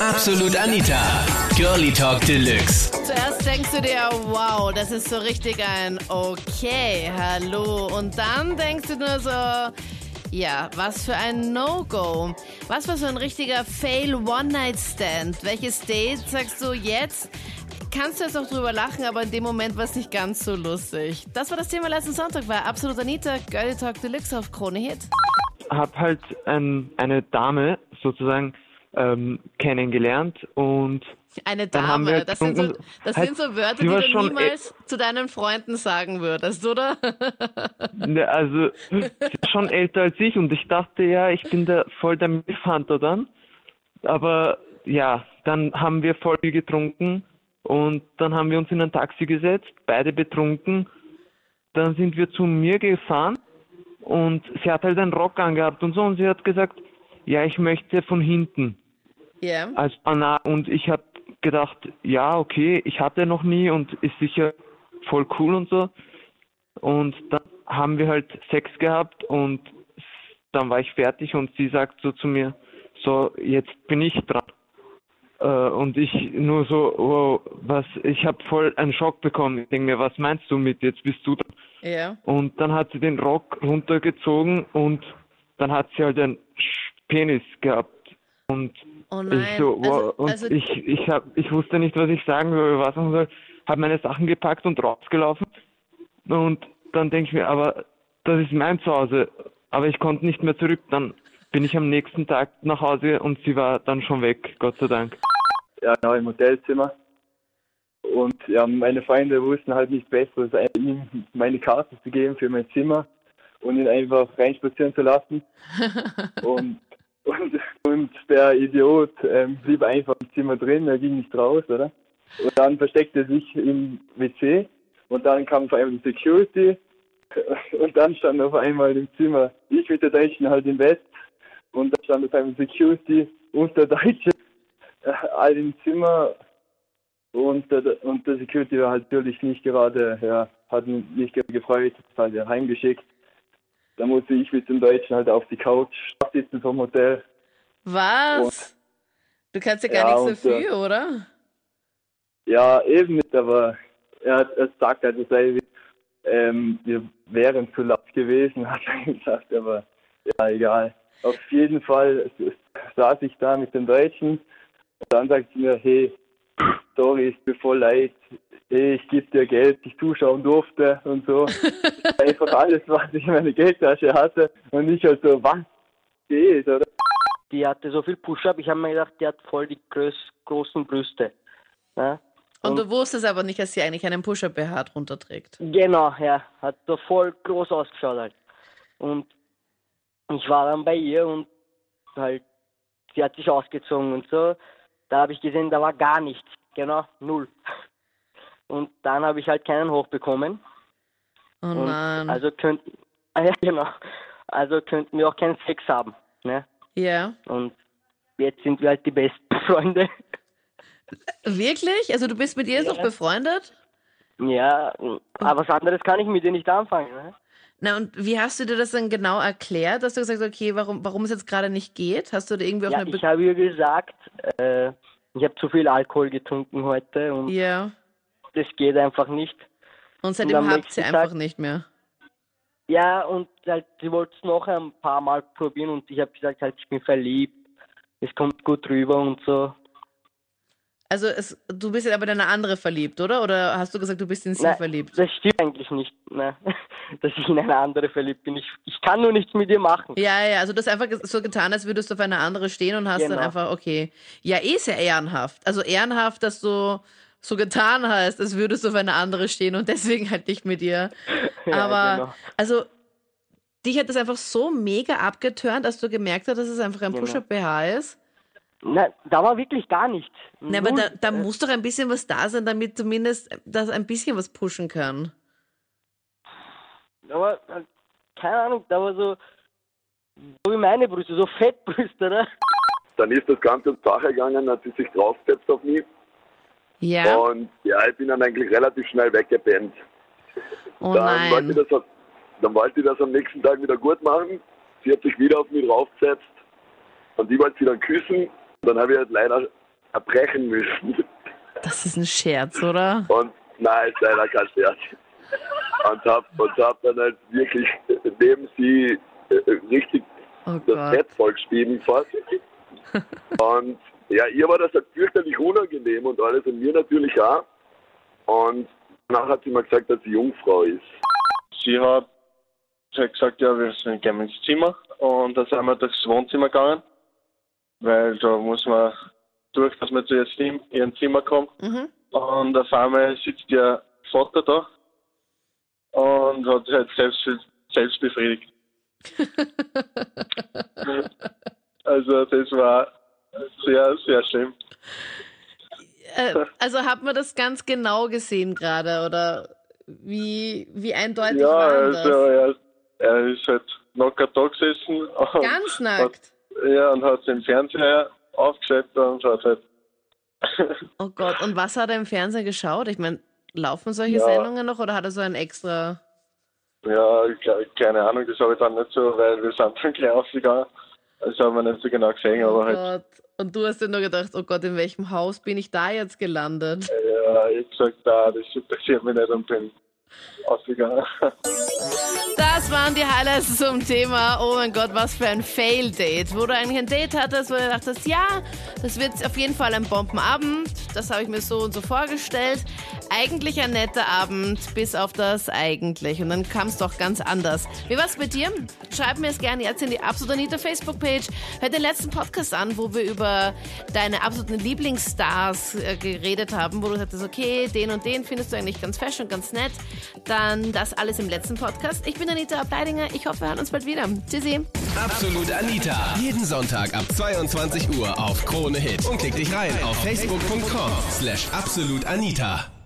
Absolut Anita. Girlie Talk Deluxe. Zuerst denkst du dir, wow, das ist so richtig ein Okay, hallo. Und dann denkst du nur so, ja, was für ein No-Go. Was war so ein richtiger Fail One-Night-Stand? Welches Date sagst du jetzt? Kannst du jetzt auch drüber lachen, aber in dem Moment war es nicht ganz so lustig. Das war das Thema letzten Sonntag bei Absolut Anita, Girlie Talk Deluxe auf Krone Hit. Hab halt ähm, eine Dame sozusagen ähm, kennengelernt und Eine Dame, wir das, sind so, das Halt, sind so Wörter, die du schon niemals zu deinen Freunden sagen würdest, oder? ne, also sie ist schon älter als ich und ich dachte ja, ich bin der voll der Milfhunter dann. Aber ja, dann haben wir voll viel getrunken und dann haben wir uns in ein Taxi gesetzt, beide betrunken. Dann sind wir zu mir gefahren und sie hat halt einen Rock angehabt und so und sie hat gesagt, ja, ich möchte von hinten. Ja. als Anna und ich habe gedacht, ja, okay, ich hatte noch nie und ist sicher voll cool und so. Und dann haben wir halt Sex gehabt und dann war ich fertig und sie sagt so zu mir, so, jetzt bin ich dran. Äh, und ich nur so, wow, was, ich habe voll einen Schock bekommen. Ich denke mir, was meinst du mit, jetzt bist du dran? Ja. Und dann hat sie den Rock runtergezogen und dann hat sie halt einen Penis gehabt. Und Oh nein. ich so, wow, also, und also, ich, ich, hab, ich wusste nicht, was ich sagen soll, was machen soll. Habe meine Sachen gepackt und rausgelaufen. Und dann denke ich mir, aber das ist mein Zuhause. Aber ich konnte nicht mehr zurück. Dann bin ich am nächsten Tag nach Hause und sie war dann schon weg, Gott sei Dank. ja, genau, im Hotelzimmer. Und ja, meine Freunde wussten halt nicht besser, als ihm meine Karte zu geben für mein Zimmer und ihn einfach reinspazieren zu lassen. und, und, und der Idiot ähm, blieb einfach im Zimmer drin, er ging nicht raus, oder? Und dann versteckte er sich im WC und dann kam auf einmal Security und dann stand auf einmal im Zimmer ich mit der Deutschen halt im Bett und dann stand auf einmal Security und der Deutsche äh, all im Zimmer und der, und der Security war halt natürlich nicht gerade, ja, hat gerade gefreut, hat halt ja heimgeschickt. Da musste ich mit dem Deutschen halt auf die Couch sitzen vom Hotel. was? Du kannst ja gar Ja, nichts und, äh, dafür, oder? Ja, eben nicht, aber er hat er sagt halt dasselbe. Ähm, wir wären zu laut gewesen, hat er gesagt, aber ja, egal. Auf jeden Fall saß ich da mit dem Deutschen und dann sagt sie mir, hey, sorry, ist mir voll leid, ich gebe dir Geld, ich zuschauen durfte und so. Einfach alles, was ich in meiner Geldtasche hatte und ich halt so, was geht, oder? die hatte so viel Push-Up, ich habe mir gedacht, die hat voll die groß, großen Brüste. Ja? Und du wusstest aber nicht, dass sie eigentlich einen Push-Up-BH drunter trägt. Genau, ja, hat so voll groß ausgeschaut halt. Und ich war dann bei ihr und halt, sie hat sich ausgezogen und so. Da habe ich gesehen, da war gar nichts, genau, null. Und dann habe ich halt keinen hochbekommen. Oh Und nein. Also könnten, ah, ja genau, also könnten wir auch keinen Sex haben, ne? ja. Und jetzt sind wir halt die besten Freunde. Wirklich? Also du bist mit ihr jetzt Ja. noch befreundet? Ja, aber was anderes kann ich mit dir nicht anfangen. Ne? Na und wie hast du dir das dann genau erklärt? Hast du gesagt, okay, warum, warum es jetzt gerade nicht geht? Hast du da irgendwie auf Ja, eine... ich habe ihr gesagt, äh, ich habe zu viel Alkohol getrunken heute und ja. Das geht einfach nicht. Und seitdem am habt ihr einfach Tag- nicht mehr. Ja, und halt, sie wollte es noch ein paar Mal probieren und ich habe gesagt, halt, ich bin verliebt, es kommt gut rüber und so. Also es, du bist jetzt aber in eine andere verliebt, oder? Oder hast du gesagt, du bist in sie Nein, verliebt? Das stimmt eigentlich nicht, ne? dass ich in eine andere verliebt bin. Ich, ich kann nur nichts mit ihr machen. Ja, ja, also du hast einfach so getan, als würdest du auf eine andere stehen und hast dann Genau. einfach, okay. Ja, eh sehr ehrenhaft. Also ehrenhaft, dass du so getan hast, als würdest du auf eine andere stehen und deswegen halt nicht mit ihr. Ja, Aber, genau. also, dich hat das einfach so mega abgeturnt, dass du gemerkt hast, dass es einfach ein Genau. Push-Up-BH ist. Nein, da war wirklich gar nichts. Na, aber da, da muss doch ein bisschen was da sein, damit zumindest das ein bisschen was pushen kann. Aber, äh, keine Ahnung, da war so, so wie meine Brüste, so Fettbrüste, oder? Dann ist das Ganze zur Sache gegangen, hat sie sich draufgesetzt auf mich. Ja? Und ja, ich bin dann eigentlich relativ schnell weggepennt. Oh dann, wollte nein. ich das, dann wollte ich das am nächsten Tag wieder gut machen. Sie hat sich wieder auf mich draufgesetzt und ich wollte sie dann küssen. Dann habe ich halt leider erbrechen müssen. Das ist ein Scherz, oder? Und nein, ist leider kein Scherz. Und hab, und hab dann halt wirklich neben sie äh, richtig Oh das. Bett vollgeschrieben fast. Und ja, ihr war das halt fürchterlich unangenehm und alles und mir natürlich auch. Und danach hat sie mal gesagt, dass sie Jungfrau ist. Sie hat, sie hat gesagt, ja, wir sind gehen ins Zimmer und dann sind wir durchs Wohnzimmer gegangen, weil da muss man durch, dass man zu ihrem Zimmer kommt. Mhm. Und auf einmal sitzt ihr Vater da und hat sich halt selbst, selbst befriedigt. also das war sehr, sehr schlimm. Äh, also hat man das ganz genau gesehen gerade oder wie, wie eindeutig Ja, war das? also er, er ist halt locker da gesessen Ganz nackt. ja, und hat den Fernseher aufgeschaltet und hat halt Oh Gott, und was hat er im Fernsehen geschaut? Ich meine, laufen solche Ja. Sendungen noch oder hat er so ein extra... Ja, ke- keine Ahnung, das habe ich dann nicht so, weil wir sind dann gleich ausgegangen. Das haben wir nicht so genau gesehen, Oh aber halt, Gott. Und du hast dir nur gedacht, oh Gott, in welchem Haus bin ich da jetzt gelandet? ja, ich hab gesagt, da, das interessiert mich nicht und bin ausgegangen. Das waren die Highlights zum Thema, oh mein Gott, was für ein Fail-Date. Wo du eigentlich ein Date hattest, wo du dachtest, ja, das wird auf jeden Fall ein Bombenabend. Das habe ich mir so und so vorgestellt. Eigentlich ein netter Abend, bis auf das eigentlich. Und dann kam es doch ganz anders. Wie war's mit dir? Schreib mir es gerne jetzt in die Absolut Anita Facebook-Page. Hör den letzten Podcast an, wo wir über deine absoluten Lieblingsstars äh, geredet haben, wo du sagtest, okay, den und den findest du eigentlich ganz fesch und ganz nett. Dann das alles im letzten Podcast. Ich bin Anita Ableidinger. Ich hoffe, wir hören uns bald wieder. Tschüssi. Absolut Anita. Jeden Sonntag ab 22 Uhr auf Krone Hit. Und klick dich rein auf facebook.com slash absolutanita.